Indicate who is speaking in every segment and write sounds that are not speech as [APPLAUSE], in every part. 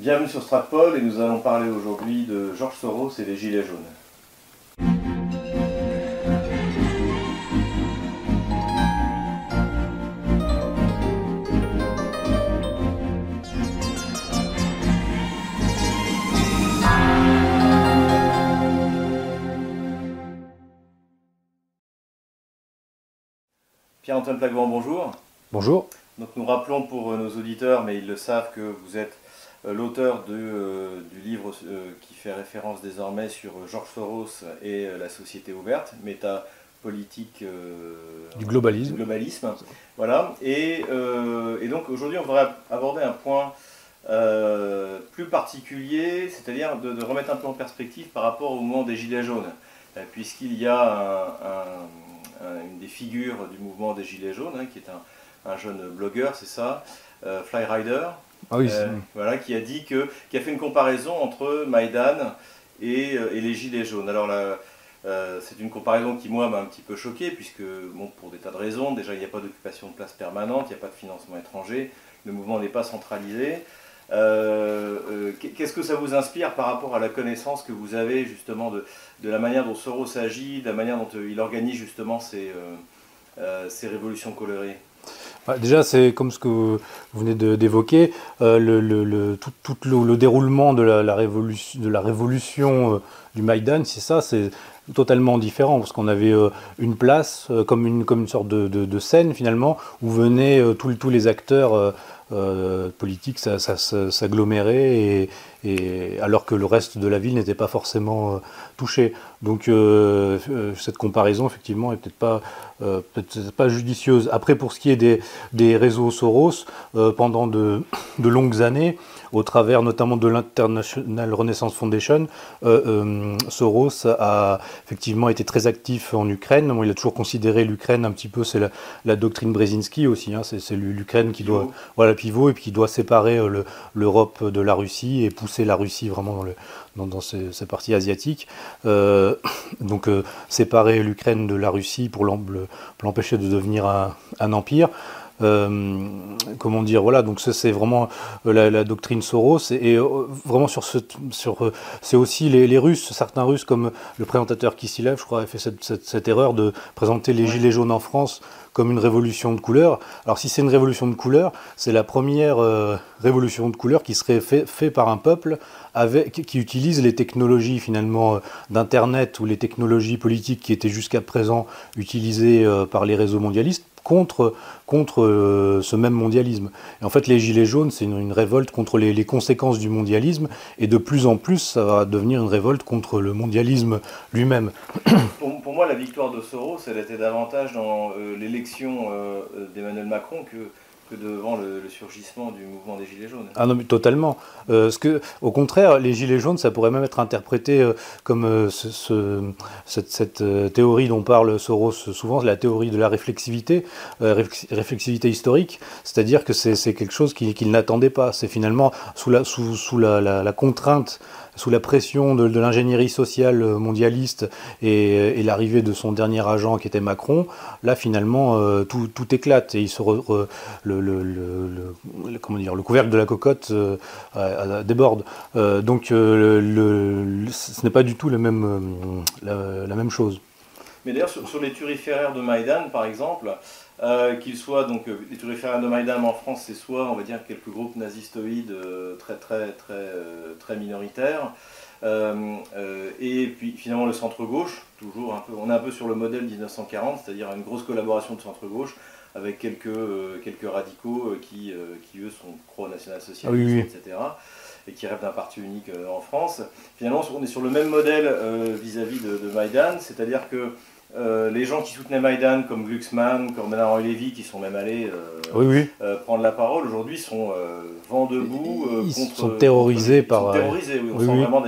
Speaker 1: Bienvenue sur Stratpol et nous allons parler aujourd'hui de Georges Soros et des Gilets jaunes. Pierre-Antoine Plagvent, bonjour.
Speaker 2: Bonjour.
Speaker 1: Donc nous rappelons pour nos auditeurs, mais ils le savent, que vous êtes l'auteur de, euh, du livre euh, qui fait référence désormais sur Georges Soros et euh, la société ouverte, métapolitique euh,
Speaker 2: Du globalisme.
Speaker 1: du globalisme. Voilà. Et, euh, et donc aujourd'hui, on voudrait aborder un point euh, plus particulier, c'est-à-dire de, de remettre un peu en perspective par rapport au mouvement des Gilets jaunes, Euh, puisqu'il y a un- un- un- une des figures du mouvement des Gilets jaunes, hein, qui est un, un jeune blogueur, c'est ça, euh, Flyrider,
Speaker 2: Ah oui,
Speaker 1: euh, voilà, qui a dit que, qui a fait une comparaison entre Maïdan et, euh, et les Gilets jaunes. Alors là, euh, c'est une comparaison qui moi m'a un petit peu choqué, puisque bon, pour des tas de raisons, déjà il n'y a pas d'occupation de place permanente, il n'y a pas de financement étranger, le mouvement n'est pas centralisé. Euh, Qu'est-ce que ça vous inspire par rapport à la connaissance que vous avez justement de, de la manière dont Soros agit, de la manière dont il organise justement ses, ses révolutions colorées?
Speaker 2: Déjà, c'est comme ce que vous venez d'évoquer, euh, le, tout, le, le déroulement de la, révolution, euh, du Maïdan, c'est ça, c'est totalement différent, parce qu'on avait euh, une place, comme, une, sorte de, scène finalement, où venaient tous, les acteurs politiques s'agglomérer, et, alors que le reste de la ville n'était pas forcément euh, touché. Donc euh, euh, cette comparaison, effectivement, est peut-être pas, peut-être pas judicieuse. Après, pour ce qui est des, des réseaux Soros, pendant de, [COUGHS] de longues années, au travers notamment de l'International Renaissance Foundation, euh, euh, Soros a effectivement été très actif en Ukraine. Bon, il a toujours considéré l'Ukraine un petit peu, c'est la, la doctrine Brzezinski aussi, hein, c'est l'Ukraine qui doit,
Speaker 1: Pivot.
Speaker 2: voilà, pivot, et puis qui doit séparer le- l'Europe de la Russie et pousser la Russie vraiment dans, le, dans, dans ces parties asiatiques. Euh, [COUGHS] donc euh, séparer l'Ukraine de la Russie pour l'em- le- pour l'empêcher de devenir un empire. Euh, comment dire, voilà, donc ça c'est vraiment euh, la, la doctrine Soros et, et, euh, vraiment sur ce, sur, c'est aussi les, les Russes, certains Russes comme le présentateur Kissilev, je crois, a fait cette, cette, cette erreur de présenter les
Speaker 1: Ouais.
Speaker 2: gilets jaunes en France comme une révolution de couleur. Alors si c'est une révolution de couleur, c'est la première euh, révolution de couleur qui serait faite fait par un peuple avec, qui- qui utilise les technologies finalement euh, d'internet ou les technologies politiques qui étaient jusqu'à présent utilisées euh, par les réseaux mondialistes contre contre euh, ce même mondialisme. Et en fait, les gilets jaunes, c'est une, révolte contre les, conséquences du mondialisme, et de plus en plus, ça va devenir une révolte contre le mondialisme lui-même. [COUGHS]
Speaker 1: Pour, pour moi, la victoire de Soros, elle était davantage dans euh, l'élection euh, d'Emmanuel Macron que, que devant le, surgissement du mouvement des Gilets jaunes.
Speaker 2: Ah non, mais totalement. Euh, que, au contraire, les gilets jaunes, ça pourrait même être interprété euh, comme euh, ce- ce- cette, euh, théorie dont parle Soros souvent, la théorie de la réflexivité, réflex- réflexivité historique, c'est-à-dire que c'est quelque chose qu'il n'attendait pas. C'est finalement sous la, sous, sous la contrainte, sous la pression de, l'ingénierie sociale mondialiste et, l'arrivée de son dernier agent qui était Macron, là finalement euh, tout, éclate et il se re- re- le, couvercle de la cocotte euh, déborde. Euh, donc ce n'est pas du tout la même chose.
Speaker 1: Mais d'ailleurs, sur, sur les turiféraires de Maïdan, par exemple, euh, qu'ils soient donc euh, les turiféraires de Maïdan en France, c'est soit on va dire quelques groupes nazistoïdes euh, très très très euh, très minoritaires, et puis finalement le centre gauche, toujours un peu, on est un peu sur le modèle 1940, c'est-à-dire une grosse collaboration de centre gauche avec quelques quelques radicaux qui qui eux sont pro-national-socialistes,
Speaker 2: Ah oui, oui.
Speaker 1: etc. Et qui rêvent d'un parti unique en France. Finalement, on est sur le même modèle euh, vis-à-vis de, de Maïdan, c'est-à-dire que euh, les gens qui soutenaient Maïdan, comme Glucksmann, comme Bernard Lévy, qui sont même allés euh,
Speaker 2: Oui, oui.
Speaker 1: euh, prendre la parole, aujourd'hui sont vent debout
Speaker 2: Ils
Speaker 1: contre.
Speaker 2: sont terrorisés
Speaker 1: contre- ils sont
Speaker 2: par, euh,
Speaker 1: terrorisés, oui. On
Speaker 2: oui,
Speaker 1: sent vraiment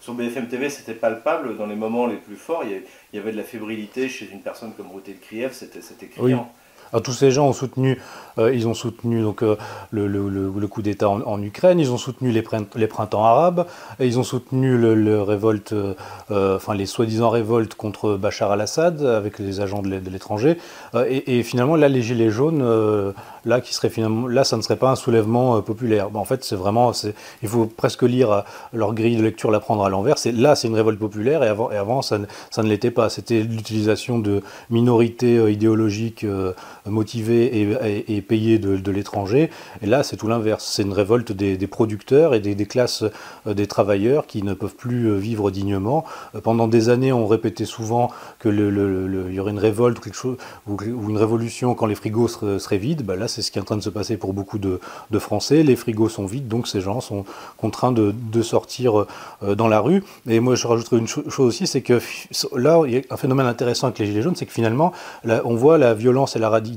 Speaker 1: sur BFM TV, c'était palpable dans les moments les plus forts. Il y avait, il y avait de la fébrilité chez une personne comme Krief, c'était c'était criant.
Speaker 2: Alors, tous ces gens ont soutenu, euh, ils ont soutenu donc, euh, le, coup d'État en, Ukraine, ils ont soutenu les, printemps arabes, ils ont soutenu le, révolte, euh, enfin les soi-disant révoltes contre Bachar al-Assad avec les agents de l'étranger. Et, finalement, là, les gilets jaunes, là, qui serait finalement, là, ça ne serait pas un soulèvement populaire. En fait, c'est vraiment, il faut presque lire leur grille de lecture, la prendre à l'envers. Là, c'est une révolte populaire, et avant, et avant ça, ça ne l'était pas. C'était l'utilisation de minorités idéologiques motivées et, payées de, l'étranger. Et là, c'est tout l'inverse. C'est une révolte des, producteurs et des, classes euh, des travailleurs qui ne peuvent plus euh, vivre dignement. Euh, pendant des années, on répétait souvent qu'il le, y aurait une révolte ou, quelque chose, ou, une révolution quand les frigos seraient, vides. Ben là, c'est ce qui est en train de se passer pour beaucoup de, Français. Les frigos sont vides, donc ces gens sont contraints de, sortir dans la rue. Et moi, je rajouterais une chose aussi, c'est que là, il y a un phénomène intéressant avec les Gilets jaunes, c'est que finalement, on voit la violence et la radicalité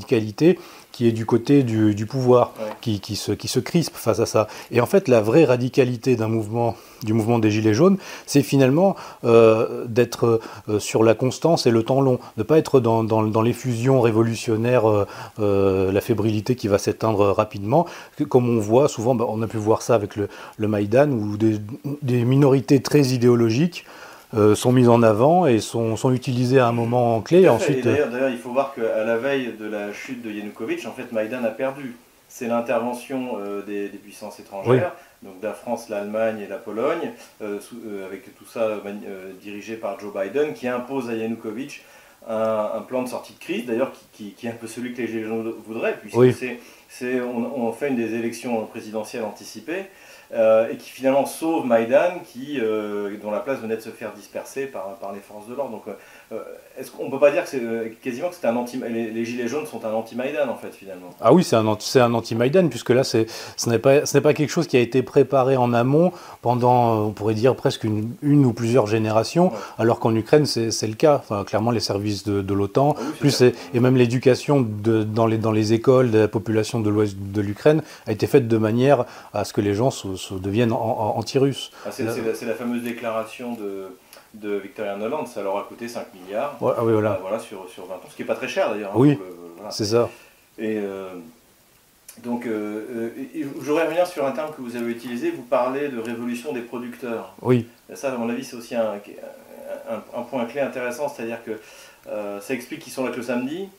Speaker 2: qui est du côté du, pouvoir, qui, qui, se, qui se crispe face à ça. Et en fait, la vraie radicalité d'un mouvement, du mouvement des Gilets jaunes, c'est finalement euh, d'être euh, sur la constance et le temps long, de ne pas être dans, dans, dans, les fusions révolutionnaires, euh, la fébrilité qui va s'éteindre rapidement. Comme on voit souvent, bah, on a pu voir ça avec le, le Maïdan, où des, des minorités très idéologiques euh, sont mises en avant et sont, sont utilisées à un moment clé.
Speaker 1: Ensuite, euh, d'ailleurs, il faut voir qu'à la veille de la chute de Yanukovych, en fait, Maïdan a perdu. C'est l'intervention euh, des, puissances étrangères, donc de la France, l'Allemagne et la Pologne, avec tout ça dirigé par Joe Biden, qui impose à Yanukovych un, plan de sortie de crise, d'ailleurs qui, qui, est un peu celui que les Gilets voudraient, puisque c'est, on, on, fait une des élections présidentielles anticipées. Euh, et qui finalement sauve Maïdan, qui, euh, dont la place venait de se faire disperser par, par les forces de l'ordre. Donc, euh, est-ce qu'on peut pas dire que c'est quasiment que c'est un anti les, gilets jaunes sont un anti-Maïdan en fait finalement?
Speaker 2: Ah oui, c'est un anti un anti-Maïdan puisque là c'est ce n'est pas ce n'est pas quelque chose qui a été préparé en amont pendant on pourrait dire presque une, une ou plusieurs générations, alors qu'en Ukraine c'est le cas. Enfin, clairement les services de, de l'OTAN, ah plus et, même l'éducation dans les dans les écoles de la population de l'ouest de l'Ukraine a été faite de manière à ce que les gens se, deviennent anti-russes.
Speaker 1: Ah, c'est la, fameuse déclaration de, de Victoria Noland, ça leur a coûté 5 milliards
Speaker 2: ah voilà.
Speaker 1: voilà sur, sur 20 ans, ce qui n'est pas très cher d'ailleurs. Hein,
Speaker 2: oui, c'est ça.
Speaker 1: Et euh, donc, euh, euh, je voudrais revenir sur un terme que vous avez utilisé, vous parlez de révolution des producteurs.
Speaker 2: Oui.
Speaker 1: ça, à mon avis, c'est aussi un, un, point clé intéressant, c'est-à-dire que ça explique qu'ils sont là que le samedi,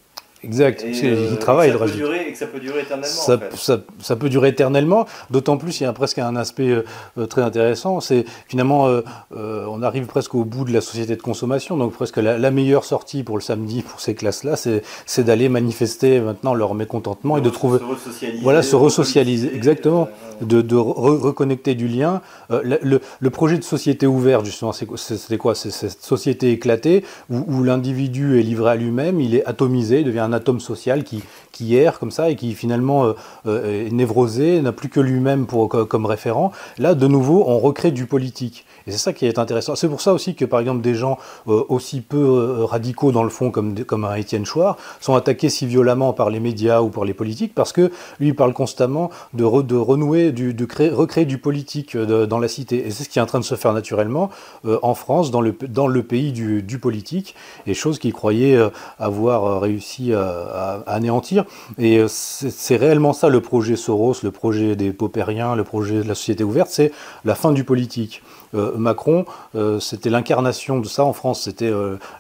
Speaker 2: Exact, parce qu'ils euh, travaillent.
Speaker 1: Ça peut durer, et que ça peut durer éternellement.
Speaker 2: Ça, ça, ça peut durer éternellement, d'autant plus il y a presque un aspect euh, euh, très intéressant, c'est finalement on arrive presque au bout de la société de consommation, donc presque la, meilleure sortie pour le samedi pour ces classes-là, c'est d'aller manifester maintenant leur mécontentement et de trouver...
Speaker 1: Se.
Speaker 2: Voilà, se resocialiser, exactement, de, de reconnecter du lien. Le, le, projet de société ouverte, justement, c'était quoi? C'est cette société éclatée où, où l'individu est livré à lui-même, il est atomisé, il devient un atome social qui, qui erre comme ça et qui finalement euh, euh, est névrosé, n'a plus que lui-même comme référent. Là, de nouveau, on recrée du politique. Et c'est ça qui est intéressant. C'est pour ça aussi que, par exemple, des gens euh, aussi peu radicaux dans le fond, comme, comme un Étienne Chouard, sont attaqués si violemment par les médias ou par les politiques, parce que lui il parle constamment de, de renouer, du, de créer, recréer du politique dans la cité. Et c'est ce qui est en train de se faire naturellement en France, dans le, dans le pays du, du politique, et chose qu'il croyait avoir réussi à, à anéantir. Et euh, c'est réellement ça le projet Soros, le projet des paupériens, le projet de la société ouverte, c'est la fin du politique. Euh, Macron, euh, c'était l'incarnation de ça en France, c'était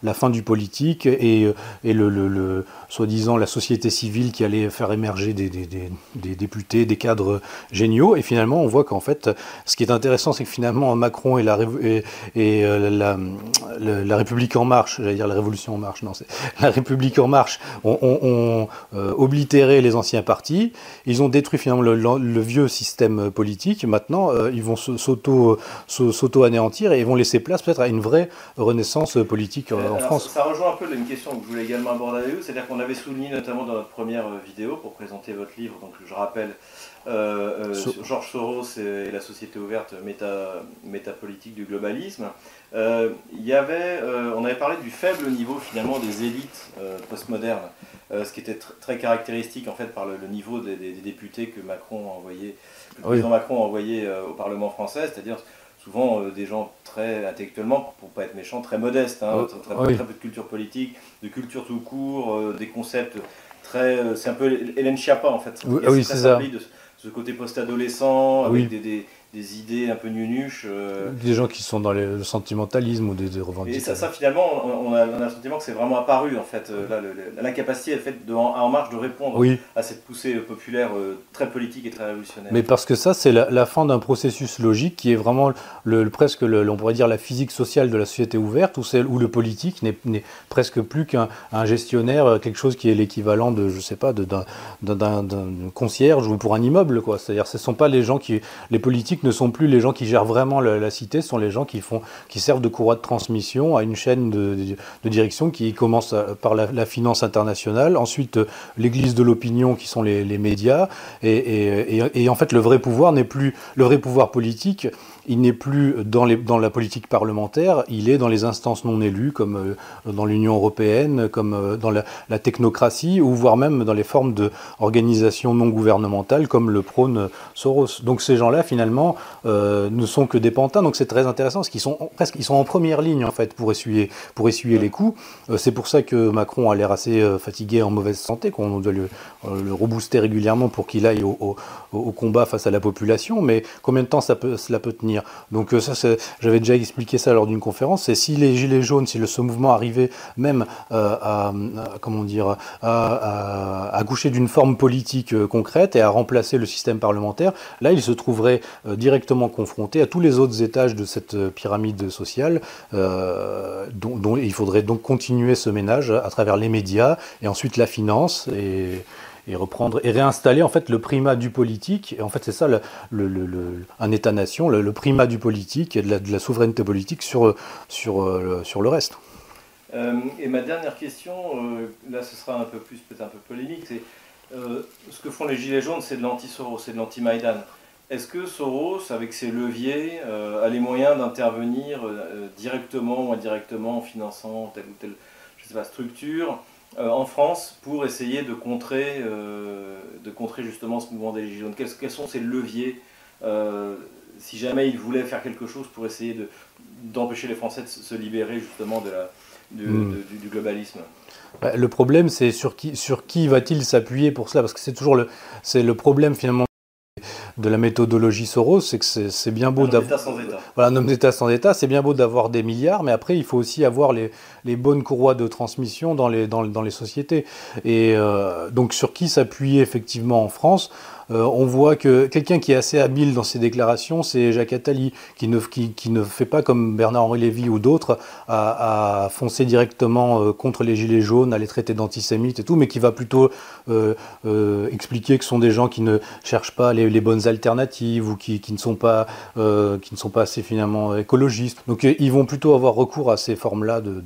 Speaker 2: la fin du politique et, le, soi-disant la société civile qui allait faire émerger des, députés, des cadres géniaux. Et finalement, on voit qu'en fait, ce qui est intéressant, c'est que finalement, Macron et la, la, République en marche, j'allais dire la Révolution en marche, non, c'est la République en marche, ont, oblitéré les anciens partis. Ils ont détruit finalement le, vieux système politique. Maintenant, ils vont s'auto s'auto-anéantir et vont laisser place peut-être à une vraie renaissance politique euh, en France.
Speaker 1: Ça, rejoint un peu une question que je voulais également aborder avec vous, c'est-à-dire qu'on avait souligné notamment dans notre première euh, vidéo pour présenter votre livre, donc je rappelle euh, euh Georges Soros et la société ouverte méta, métapolitique du globalisme. il y avait, on avait parlé du faible niveau finalement des élites postmodernes, ce qui était très caractéristique en fait par le, niveau des, députés que Macron a envoyé, le président Macron a envoyé au Parlement français, c'est-à-dire souvent euh, des gens très intellectuellement, pour pas être méchant, très modestes, hein, très, peu de culture politique, de culture tout court, euh, des concepts très, c'est un peu Hélène Chiappa en fait.
Speaker 2: Oui, oui c'est ça.
Speaker 1: De, ce côté post-adolescent, avec des, des idées un peu nunuches. Euh.
Speaker 2: Des gens qui sont dans le sentimentalisme ou des, revendications.
Speaker 1: Et ça, finalement, on a, le sentiment que c'est vraiment apparu, en fait. Euh, l'incapacité, fait, de, en, marche de répondre à cette poussée populaire euh, très politique et très révolutionnaire.
Speaker 2: Mais parce que ça, c'est la, fin d'un processus logique qui est vraiment le, presque, on pourrait dire, la physique sociale de la société ouverte, où, où le politique n'est presque plus qu'un gestionnaire, quelque chose qui est l'équivalent de, je sais pas, d'un concierge ou pour un immeuble, quoi. C'est-à-dire, ce ne sont pas les gens qui. Les politiques ne sont plus les gens qui gèrent vraiment la, cité, ce sont les gens qui, font, qui servent de courroie de transmission à une chaîne de, direction qui commence euh, par la, finance internationale, ensuite euh, l'église de l'opinion qui sont les, médias, et, en fait le vrai pouvoir n'est plus le vrai pouvoir politique il n'est plus dans, la politique parlementaire, il est dans les instances non élues, comme euh, dans l'Union européenne, comme dans la, technocratie, ou voire même dans les formes d'organisations non gouvernementales, comme le prône Soros. Donc ces gens-là, finalement, euh, ne sont que des pantins. Donc c'est très intéressant, parce qu'ils sont presque, ils sont en première ligne en fait pour essuyer, pour essuyer les coups. c'est pour ça que Macron a l'air assez fatigué, en mauvaise santé, qu'on doit le, rebooster régulièrement pour qu'il aille au, combat face à la population. Mais combien de temps ça peut, cela peut tenir? Donc euh, ça, j'avais déjà expliqué ça lors d'une conférence. Et si les gilets jaunes, si ce mouvement arrivait même euh, à, comment dire, à, accoucher d'une forme politique euh, concrète et à remplacer le système parlementaire, là, il se trouverait directement confronté à tous les autres étages de cette pyramide sociale, dont, dont, il faudrait donc continuer ce ménage à travers les médias et ensuite la finance et reprendre et réinstaller en fait le primat du politique. Et en fait, c'est ça un État-nation, le, primat du politique et de la, souveraineté politique sur, sur, euh, sur le reste.
Speaker 1: Euh, et ma dernière question, euh, là ce sera un peu plus, peut-être un peu polémique, c'est ce que font les Gilets jaunes, c'est de l'anti-Soros, c'est de l'anti-Maïdan. Est-ce que Soros, avec ses leviers, a les moyens d'intervenir directement ou indirectement en finançant telle ou telle je sais pas, structure euh, en France pour essayer de contrer, euh, de contrer justement ce mouvement des Gilets jaunes? Quels, quels, sont ces leviers euh, si jamais ils voulaient faire quelque chose pour essayer d'empêcher les Français de se libérer justement de la, hmm. du, globalisme?
Speaker 2: Bah, Le problème, c'est sur qui, sur qui va-t-il s'appuyer pour cela? Parce que c'est toujours le, le problème finalement de la méthodologie Soros, c'est que c'est bien beau d'avoir. Voilà, un homme d'État sans État, c'est bien beau d'avoir des milliards, mais après, il faut aussi avoir les, les bonnes courroies de transmission dans les, dans, dans les sociétés. Et euh, donc, sur qui s'appuyer effectivement en France? Euh, on voit que quelqu'un qui est assez habile dans ses déclarations, c'est Jacques Attali, qui ne, fait pas comme Bernard-Henri Lévy ou d'autres, à, foncer directement euh, contre les gilets jaunes, à les traiter d'antisémites et tout, mais qui va plutôt euh, expliquer que ce sont des gens qui ne cherchent pas les, bonnes alternatives ou qui, ne sont pas, assez finalement écologistes. Donc ils vont plutôt avoir recours à ces formes-là de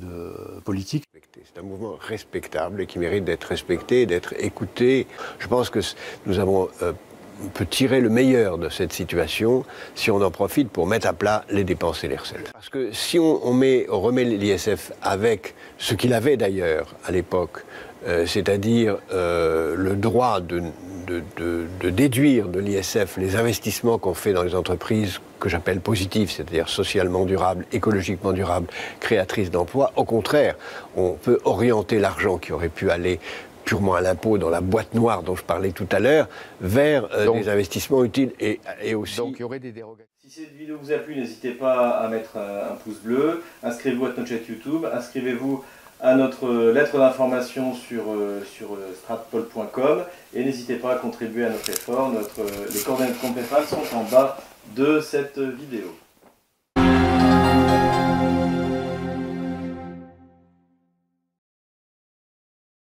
Speaker 2: politique.
Speaker 3: C'est un mouvement respectable et qui mérite d'être respecté, d'être écouté. Je pense que nous avons euh, peut tirer le meilleur de cette situation si on en profite pour mettre à plat les dépenses et les recettes. Parce que si on remet l'ISF avec ce qu'il avait d'ailleurs à l'époque, euh, c'est-à-dire euh, le droit de, de, déduire de l'ISF les investissements qu'on fait dans les entreprises que j'appelle positives, c'est-à-dire socialement durables, écologiquement durables, créatrices d'emplois. Au contraire, on peut orienter l'argent qui aurait pu aller purement à l'impôt dans la boîte noire dont je parlais tout à l'heure, vers euh, des investissements utiles et, et aussi...
Speaker 1: Donc il y aurait des dérogations. Si cette vidéo vous a plu, n'hésitez pas à mettre un pouce bleu, inscrivez-vous à notre chaîne YouTube, inscrivez-vous à notre lettre d'information sur, euh, sur euh, stratpol.com et n'hésitez pas à contribuer à notre effort. Les coordonnées de compte sont en bas de cette vidéo.